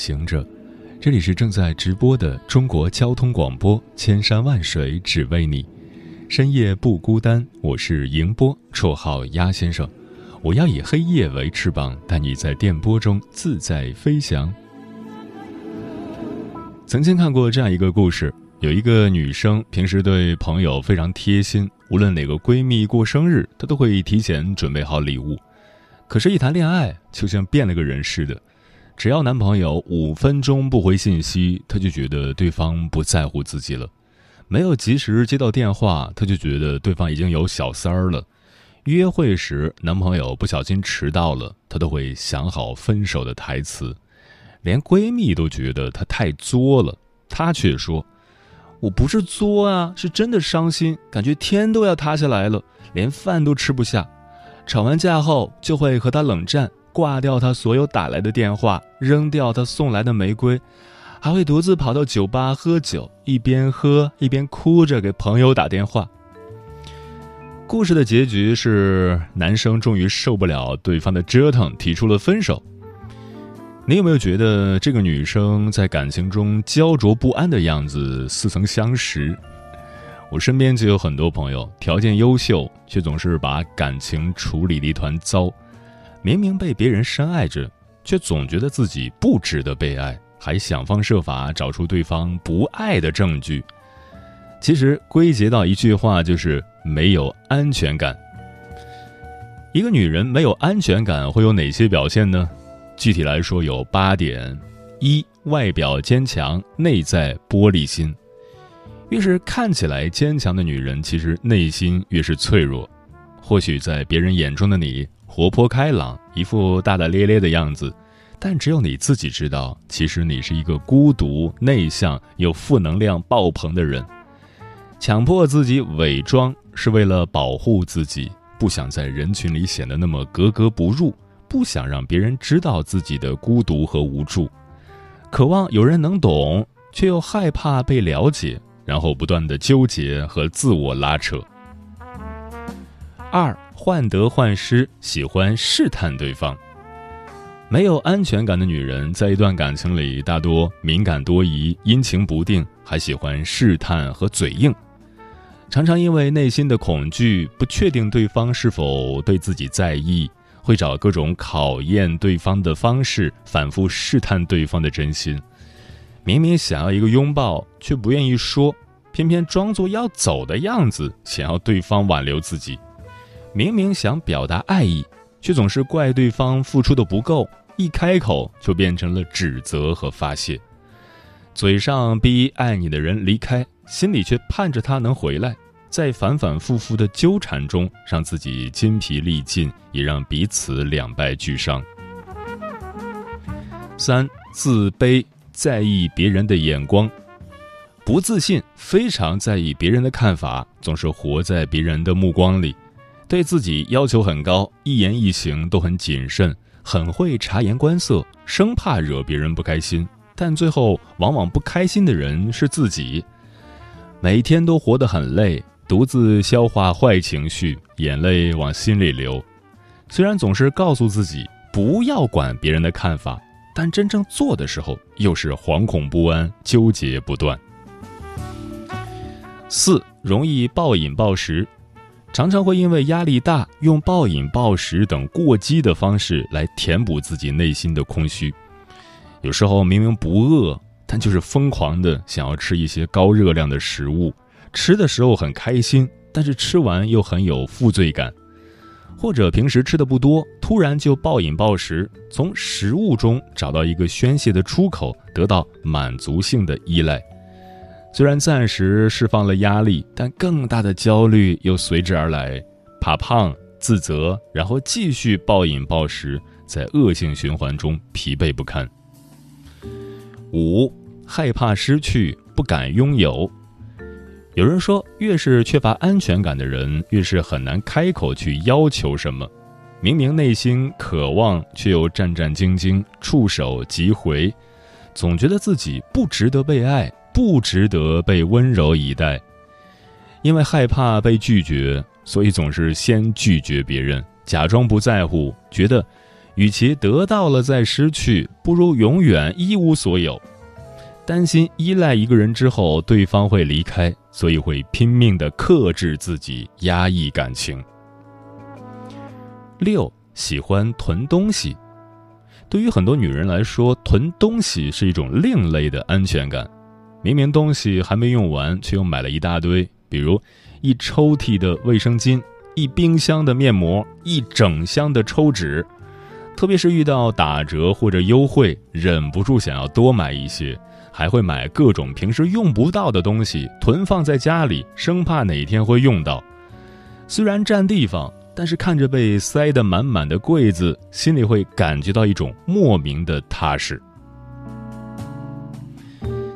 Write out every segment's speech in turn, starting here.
行者，这里是正在直播的中国交通广播，千山万水只为你，深夜不孤单。我是迎波，绰号鸭先生。我要以黑夜为翅膀，带你在电波中自在飞翔。曾经看过这样一个故事：有一个女生，平时对朋友非常贴心，无论哪个闺蜜过生日，她都会提前准备好礼物。可是，一谈恋爱，就像变了个人似的。只要男朋友五分钟不回信息，她就觉得对方不在乎自己了；没有及时接到电话，她就觉得对方已经有小三儿了。约会时，男朋友不小心迟到了，她都会想好分手的台词。连闺蜜都觉得她太作了，她却说：“我不是作啊，是真的伤心，感觉天都要塌下来了，连饭都吃不下。吵完架后，就会和他冷战，挂掉他所有打来的电话，扔掉他送来的玫瑰，还会独自跑到酒吧喝酒，一边喝一边哭着给朋友打电话。”故事的结局是，男生终于受不了对方的折腾，提出了分手。你有没有觉得这个女生在感情中焦灼不安的样子似曾相识？我身边就有很多朋友，条件优秀，却总是把感情处理的一团糟。明明被别人深爱着，却总觉得自己不值得被爱，还想方设法找出对方不爱的证据。其实归结到一句话，就是没有安全感。一个女人没有安全感会有哪些表现呢？具体来说有八点：一、外表坚强，内在玻璃心。越是看起来坚强的女人，其实内心越是脆弱。或许在别人眼中的你活泼开朗，一副大大咧咧的样子，但只有你自己知道，其实你是一个孤独、内向又负能量爆棚的人。强迫自己伪装是为了保护自己，不想在人群里显得那么格格不入，不想让别人知道自己的孤独和无助，渴望有人能懂，却又害怕被了解，然后不断的纠结和自我拉扯。二患得患失，喜欢试探对方。没有安全感的女人，在一段感情里大多敏感多疑、阴晴不定，还喜欢试探和嘴硬。常常因为内心的恐惧，不确定对方是否对自己在意，会找各种考验对方的方式，反复试探对方的真心。明明想要一个拥抱，却不愿意说，偏偏装作要走的样子，想要对方挽留自己。明明想表达爱意，却总是怪对方付出的不够，一开口就变成了指责和发泄。嘴上逼爱你的人离开。心里却盼着他能回来，在反反复复的纠缠中，让自己筋疲力尽，也让彼此两败俱伤。三自卑，在意别人的眼光，不自信，非常在意别人的看法，总是活在别人的目光里，对自己要求很高，一言一行都很谨慎，很会察言观色，生怕惹别人不开心，但最后往往不开心的人是自己。每天都活得很累，独自消化坏情绪，眼泪往心里流。虽然总是告诉自己不要管别人的看法，但真正做的时候又是惶恐不安、纠结不断。四容易暴饮暴食，常常会因为压力大，用暴饮暴食等过激的方式来填补自己内心的空虚。有时候明明不饿。但就是疯狂的想要吃一些高热量的食物，吃的时候很开心，但是吃完又很有负罪感，或者平时吃的不多，突然就暴饮暴食，从食物中找到一个宣泄的出口，得到满足性的依赖。虽然暂时释放了压力，但更大的焦虑又随之而来，怕胖、自责，然后继续暴饮暴食，在恶性循环中疲惫不堪。五、害怕失去，不敢拥有。有人说，越是缺乏安全感的人，越是很难开口去要求什么。明明内心渴望，却又战战兢兢，触手即回，总觉得自己不值得被爱，不值得被温柔以待。因为害怕被拒绝，所以总是先拒绝别人，假装不在乎，觉得与其得到了再失去，不如永远一无所有。担心依赖一个人之后，对方会离开，所以会拼命的克制自己，压抑感情。六喜欢囤东西，对于很多女人来说，囤东西是一种另类的安全感。明明东西还没用完，却又买了一大堆，比如一抽屉的卫生巾，一冰箱的面膜，一整箱的抽纸。特别是遇到打折或者优惠，忍不住想要多买一些。还会买各种平时用不到的东西，囤放在家里，生怕哪天会用到。虽然占地方，但是看着被塞得满满的柜子，心里会感觉到一种莫名的踏实。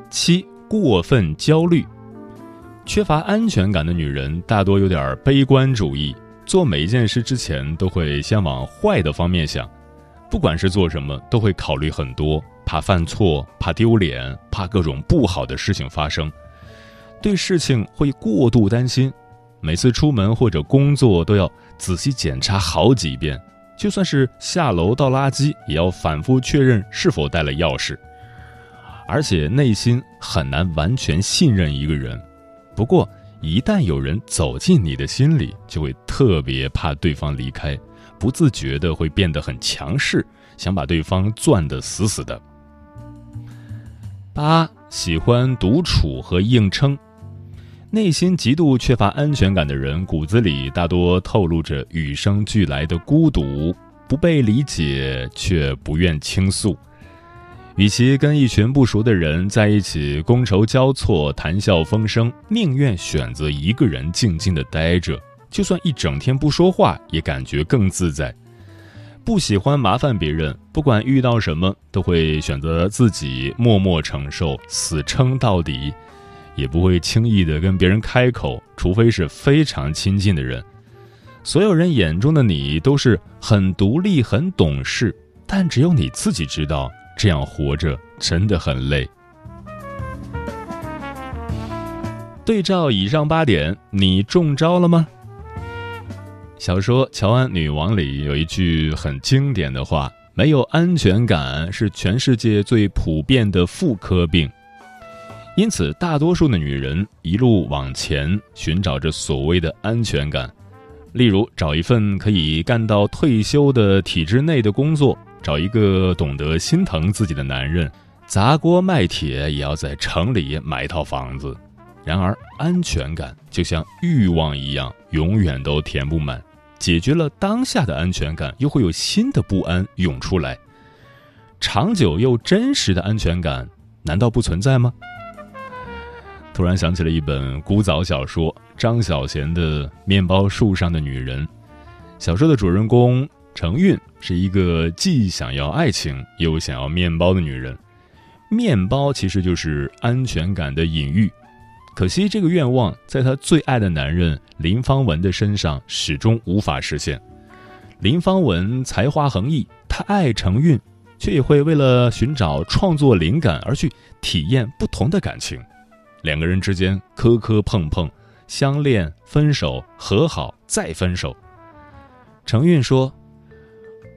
七过分焦虑，缺乏安全感的女人大多有点悲观主义，做每一件事之前都会先往坏的方面想，不管是做什么，都会考虑很多。怕犯错，怕丢脸，怕各种不好的事情发生，对事情会过度担心，每次出门或者工作都要仔细检查好几遍，就算是下楼倒垃圾，也要反复确认是否带了钥匙，而且内心很难完全信任一个人。不过，一旦有人走进你的心里，就会特别怕对方离开，不自觉的会变得很强势，想把对方攥得死死的。八喜欢独处和硬撑，内心极度缺乏安全感的人，骨子里大多透露着与生俱来的孤独，不被理解却不愿倾诉。与其跟一群不熟的人在一起觥筹交错、谈笑风生，宁愿选择一个人静静的待着，就算一整天不说话，也感觉更自在。不喜欢麻烦别人，不管遇到什么都会选择自己默默承受，死撑到底，也不会轻易的跟别人开口，除非是非常亲近的人。所有人眼中的你都是很独立、很懂事，但只有你自己知道，这样活着真的很累。对照以上八点，你中招了吗？小说《乔安女王》里有一句很经典的话：“没有安全感是全世界最普遍的妇科病。”因此，大多数的女人一路往前寻找着所谓的安全感，例如找一份可以干到退休的体制内的工作，找一个懂得心疼自己的男人，砸锅卖铁也要在城里买一套房子。然而，安全感就像欲望一样，永远都填不满。解决了当下的安全感，又会有新的不安涌出来。长久又真实的安全感，难道不存在吗？突然想起了一本古早小说张小娴的《面包树上的女人》。小说的主人公程韵是一个既想要爱情又想要面包的女人。面包其实就是安全感的隐喻。可惜，这个愿望在她最爱的男人林芳文的身上始终无法实现。林芳文才华横溢，他爱程韵，却也会为了寻找创作灵感而去体验不同的感情。两个人之间磕磕碰碰，相恋、分手、和好、再分手。程韵说：“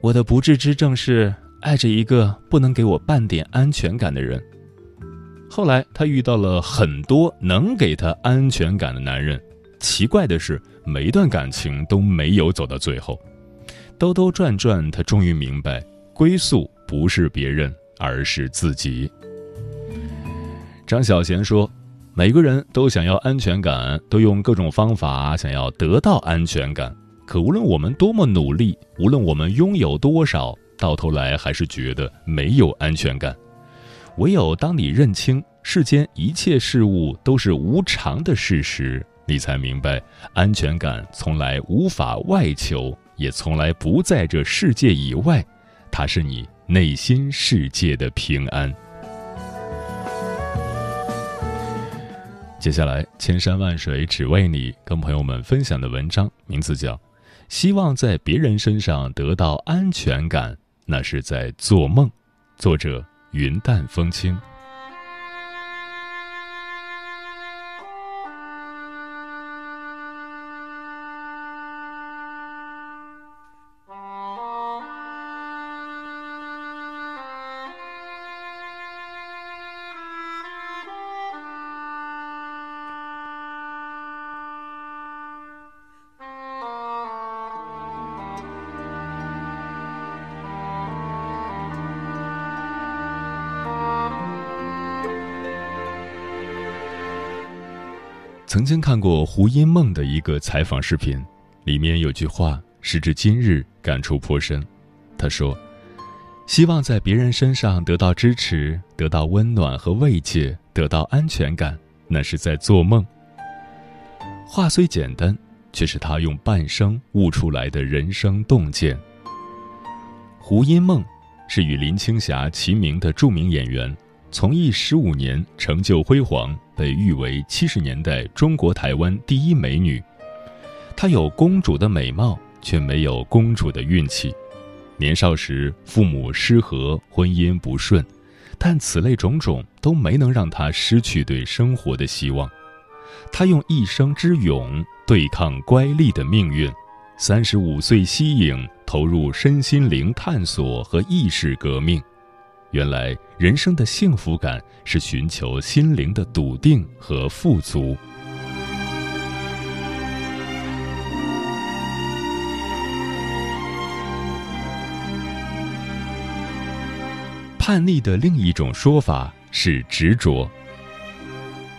我的不治之症是爱着一个不能给我半点安全感的人。”后来，她遇到了很多能给她安全感的男人。奇怪的是，每一段感情都没有走到最后。兜兜转转，她终于明白，归宿不是别人，而是自己。张小娴说：“每个人都想要安全感，都用各种方法想要得到安全感。可无论我们多么努力，无论我们拥有多少，到头来还是觉得没有安全感。”唯有当你认清世间一切事物都是无常的事实，你才明白，安全感从来无法外求，也从来不在这世界以外，它是你内心世界的平安。接下来，千山万水只为你，跟朋友们分享的文章名字叫《希望在别人身上得到安全感》，那是在做梦。作者：云淡风轻。曾经看过胡因梦的一个采访视频，里面有句话，时至今日感触颇深。他说：“希望在别人身上得到支持，得到温暖和慰藉，得到安全感，那是在做梦。”话虽简单，却是他用半生悟出来的人生洞见。胡因梦是与林青霞齐名的著名演员。从艺十五年，成就辉煌，被誉为七十年代中国台湾第一美女。她有公主的美貌，却没有公主的运气。年少时父母失和，婚姻不顺，但此类种种都没能让她失去对生活的希望。她用一生之勇对抗乖戾的命运。三十五岁息影，投入身心灵探索和意识革命。原来人生的幸福感是寻求心灵的笃定和富足。叛逆的另一种说法是执着。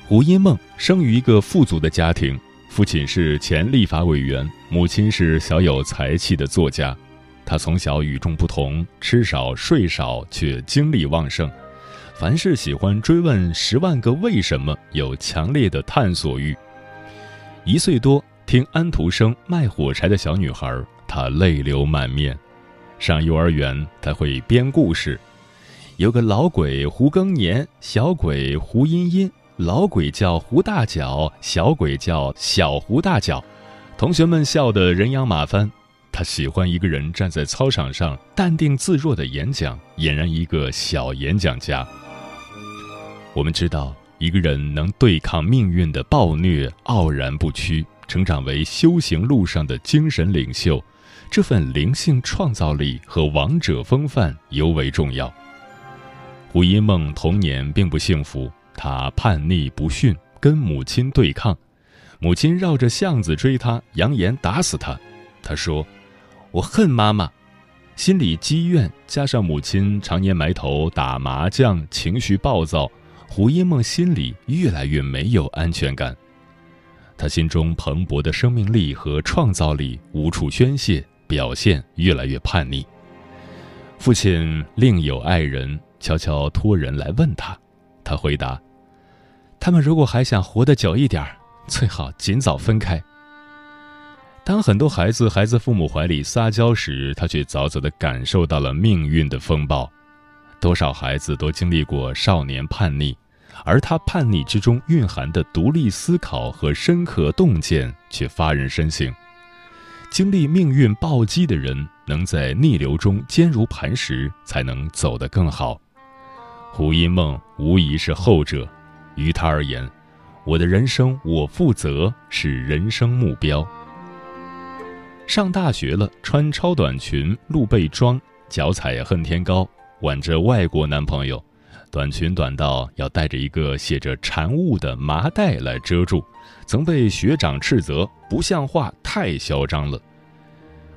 胡因梦生于一个富足的家庭，父亲是前立法委员，母亲是小有才气的作家。他从小与众不同，吃少睡少，却精力旺盛。凡事喜欢追问十万个为什么，有强烈的探索欲。一岁多听安徒生《卖火柴的小女孩》，他泪流满面。上幼儿园，他会编故事。有个老鬼胡更年，小鬼胡茵茵，老鬼叫胡大脚，小鬼叫小胡大脚，同学们笑得人仰马翻。他喜欢一个人站在操场上淡定自若的演讲，俨然一个小演讲家。我们知道，一个人能对抗命运的暴虐，傲然不屈，成长为修行路上的精神领袖，这份灵性创造力和王者风范尤为重要。胡因梦童年并不幸福，他叛逆不驯，跟母亲对抗，母亲绕着巷子追他，扬言打死他。他说。我恨妈妈，心里积怨，加上母亲常年埋头打麻将，情绪暴躁，胡因梦心里越来越没有安全感。他心中蓬勃的生命力和创造力无处宣泄，表现越来越叛逆。父亲另有爱人，悄悄托人来问他，他回答：“他们如果还想活得久一点，最好尽早分开。”当很多孩子还在父母怀里撒娇时，他却早早地感受到了命运的风暴。多少孩子都经历过少年叛逆，而他叛逆之中蕴含的独立思考和深刻洞见却发人深省。经历命运暴击的人，能在逆流中坚如磐石，才能走得更好。胡因梦无疑是后者。于他而言，我的人生我负责是人生目标。上大学了，穿超短裙、露背装，脚踩恨天高，挽着外国男朋友，短裙短到要带着一个写着“禅悟”的麻袋来遮住，曾被学长斥责不像话，太嚣张了。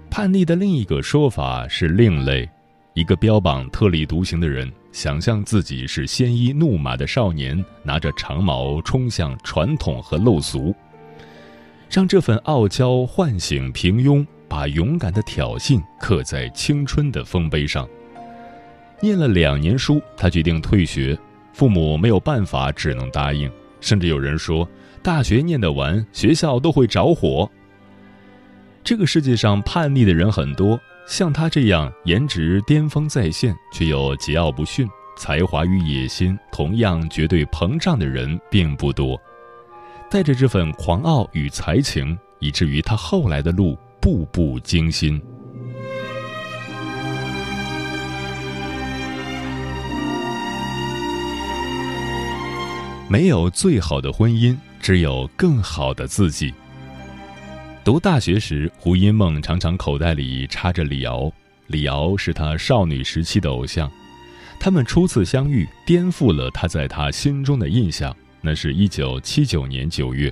叛逆的另一个说法是另类，一个标榜特立独行的人，想象自己是鲜衣怒马的少年，拿着长矛冲向传统和陋俗。让这份傲娇唤醒平庸，把勇敢的挑衅刻在青春的丰碑上。念了两年书，他决定退学，父母没有办法，只能答应。甚至有人说，大学念得完，学校都会着火。这个世界上叛逆的人很多，像他这样颜值巅峰在线，却又桀骜不驯，才华与野心同样绝对膨胀的人并不多。带着这份狂傲与才情，以至于他后来的路步步惊心。没有最好的婚姻，只有更好的自己。读大学时，胡因梦常常口袋里插着李敖，李敖是她少女时期的偶像。他们初次相遇，颠覆了他在她心中的印象。那是一九七九年九月，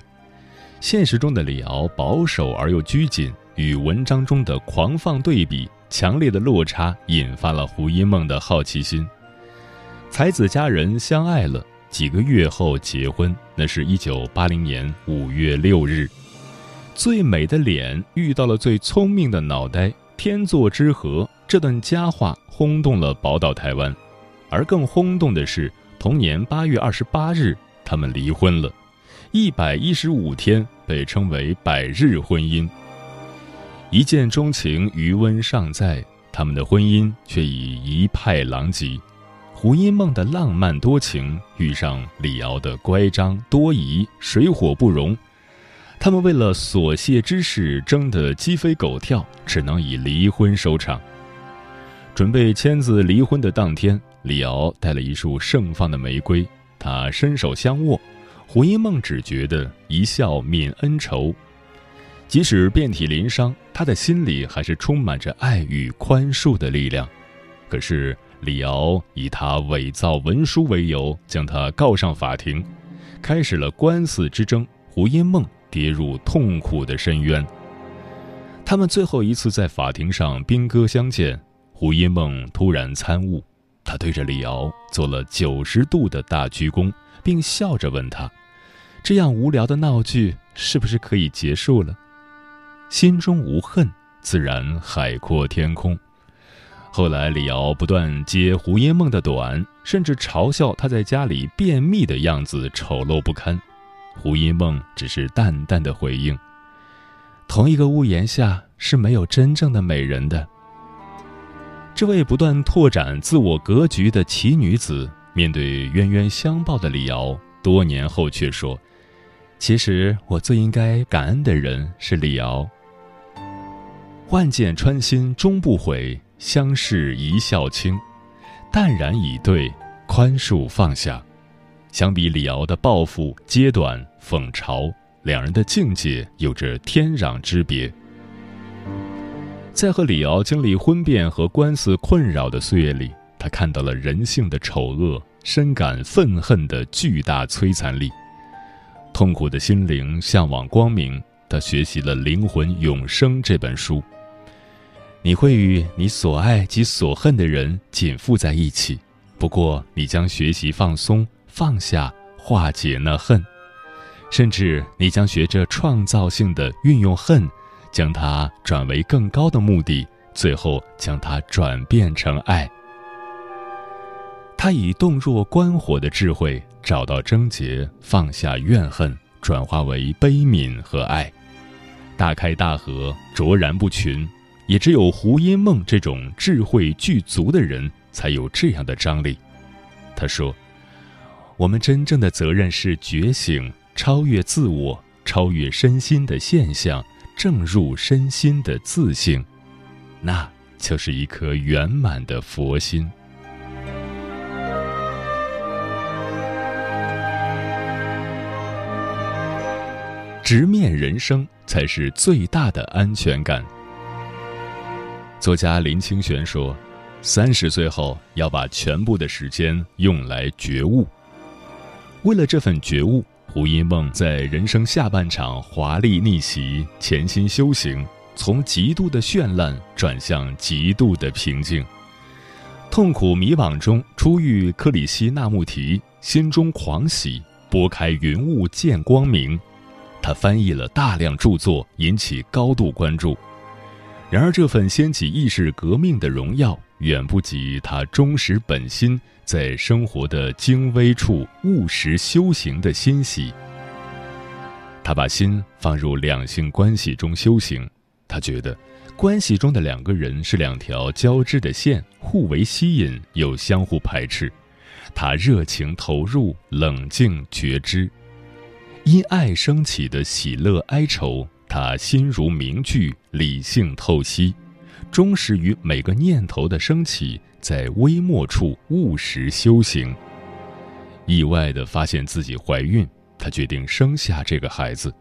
现实中的李敖保守而又拘谨，与文章中的狂放对比，强烈的落差引发了胡因梦的好奇心。才子佳人相爱了。几个月后结婚，那是一九八零年五月六日。最美的脸遇到了最聪明的脑袋，天作之合。这段佳话轰动了宝岛台湾，而更轰动的是，同年八月二十八日，他们离婚了。一百一十五天被称为百日婚姻。一见钟情，余温尚在，他们的婚姻却已一派狼藉。胡因梦的浪漫多情遇上李敖的乖张多疑，水火不容。他们为了琐屑之事争得鸡飞狗跳，只能以离婚收场。准备签字离婚的当天，李敖带了一束盛放的玫瑰，他伸手相握，胡因梦只觉得一笑泯恩仇。即使遍体鳞伤，他的心里还是充满着爱与宽恕的力量。可是。李敖以他伪造文书为由，将他告上法庭，开始了官司之争。胡因梦跌入痛苦的深渊。他们最后一次在法庭上兵戈相见，胡因梦突然参悟，他对着李敖做了九十度的大鞠躬，并笑着问他：“这样无聊的闹剧是不是可以结束了？”心中无恨，自然海阔天空。后来，李敖不断揭胡因梦的短，甚至嘲笑她在家里便秘的样子丑陋不堪。胡因梦只是淡淡的回应：“同一个屋檐下是没有真正的美人的。”这位不断拓展自我格局的奇女子，面对冤冤相报的李敖，多年后却说：“其实我最应该感恩的人是李敖。万箭穿心终不悔。”相视一笑倾，淡然以对，宽恕放下。相比李敖的报复、揭短、讽嘲，两人的境界有着天壤之别。在和李敖经历婚变和官司困扰的岁月里，他看到了人性的丑恶，深感愤恨的巨大摧残力。痛苦的心灵向往光明，他学习了《灵魂永生》这本书。你会与你所爱及所恨的人紧缚在一起，不过你将学习放松、放下、化解那恨，甚至你将学着创造性的运用恨，将它转为更高的目的，最后将它转变成爱。他以洞若观火的智慧找到症结，放下怨恨，转化为悲悯和爱，大开大合，卓然不群。也只有胡因梦这种智慧具足的人，才有这样的张力。他说：“我们真正的责任是觉醒，超越自我，超越身心的现象，正入身心的自性，那就是一颗圆满的佛心。直面人生，才是最大的安全感。”作家林清玄说：“三十岁后要把全部的时间用来觉悟。为了这份觉悟，胡因梦在人生下半场华丽逆袭，潜心修行，从极度的绚烂转向极度的平静。痛苦迷惘中初遇克里希那穆提，心中狂喜，拨开云雾见光明。他翻译了大量著作，引起高度关注。”然而，这份掀起意识革命的荣耀，远不及他忠实本心，在生活的精微处务实修行的欣喜。他把心放入两性关系中修行，他觉得，关系中的两个人是两条交织的线，互为吸引又相互排斥。他热情投入，冷静觉知，因爱升起的喜乐哀愁，他心如明镜，理性透析，忠实于每个念头的升起，在微末处务实修行。意外的发现自己怀孕，她决定生下这个孩子。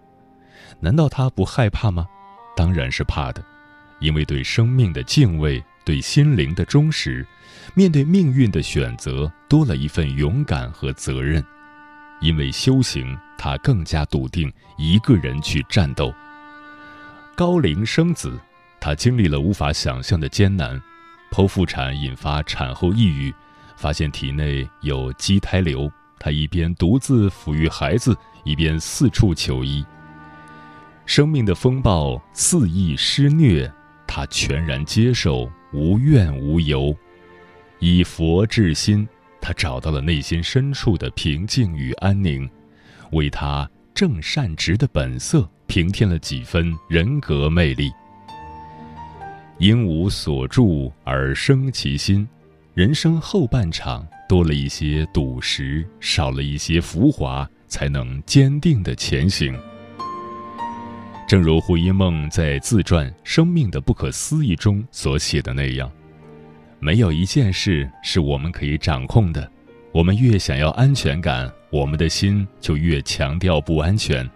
难道她不害怕吗？当然是怕的，因为对生命的敬畏，对心灵的忠实，面对命运的选择，多了一份勇敢和责任。因为修行，她更加笃定一个人去战斗。高龄生子，她经历了无法想象的艰难，剖腹产引发产后抑郁，发现体内有畸胎瘤。她一边独自抚育孩子，一边四处求医。生命的风暴肆意施虐，她全然接受，无怨无尤，以佛治心。他找到了内心深处的平静与安宁，为他正善直的本色平添了几分人格魅力。因无所住而生其心，人生后半场多了一些笃实，少了一些浮华，才能坚定的前行。正如胡因梦在自传《生命的不可思议》中所写的那样。没有一件事是我们可以掌控的，我们越想要安全感，我们的心就越强调不安全。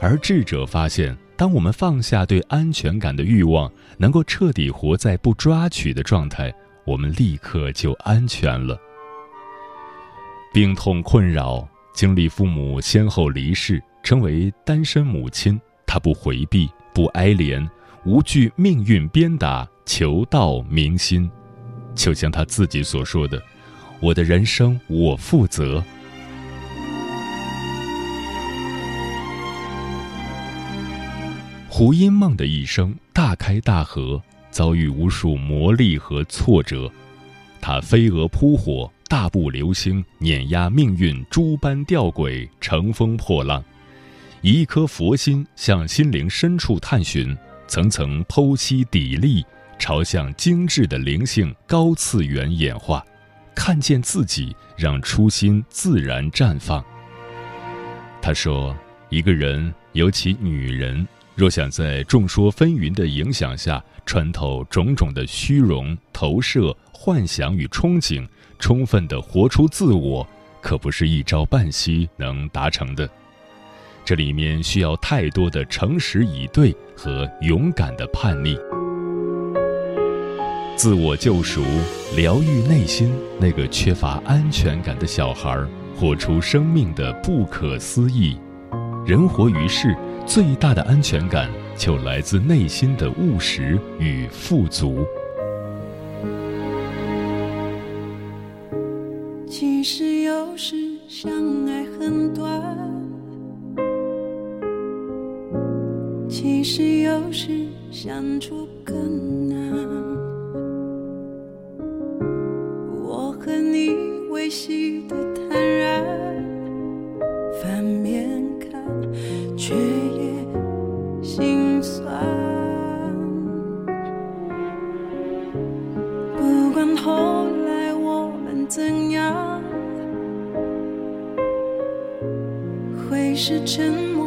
而智者发现，当我们放下对安全感的欲望，能够彻底活在不抓取的状态，我们立刻就安全了。病痛困扰，经历父母先后离世，成为单身母亲，她不回避，不哀怜，无惧命运鞭打，求道明心。就像她自己所说的：“我的人生我负责。”胡因梦的一生大开大合，遭遇无数磨砺和挫折，他飞蛾扑火，大步流星，碾压命运诸般吊诡，乘风破浪，以一颗佛心向心灵深处探寻，层层剖析砥砺。朝向精致的灵性高次元演化，看见自己，让初心自然绽放。他说：“一个人，尤其女人，若想在众说纷纭的影响下穿透种种的虚荣、投射、幻想与憧憬，充分的活出自我，可不是一朝半夕能达成的。这里面需要太多的诚实以对和勇敢的叛逆。”自我救赎，疗愈内心那个缺乏安全感的小孩，活出生命的不可思议。人活于世，最大的安全感就来自内心的务实与富足。其实有时相爱很短，其实有时相处更会是沉默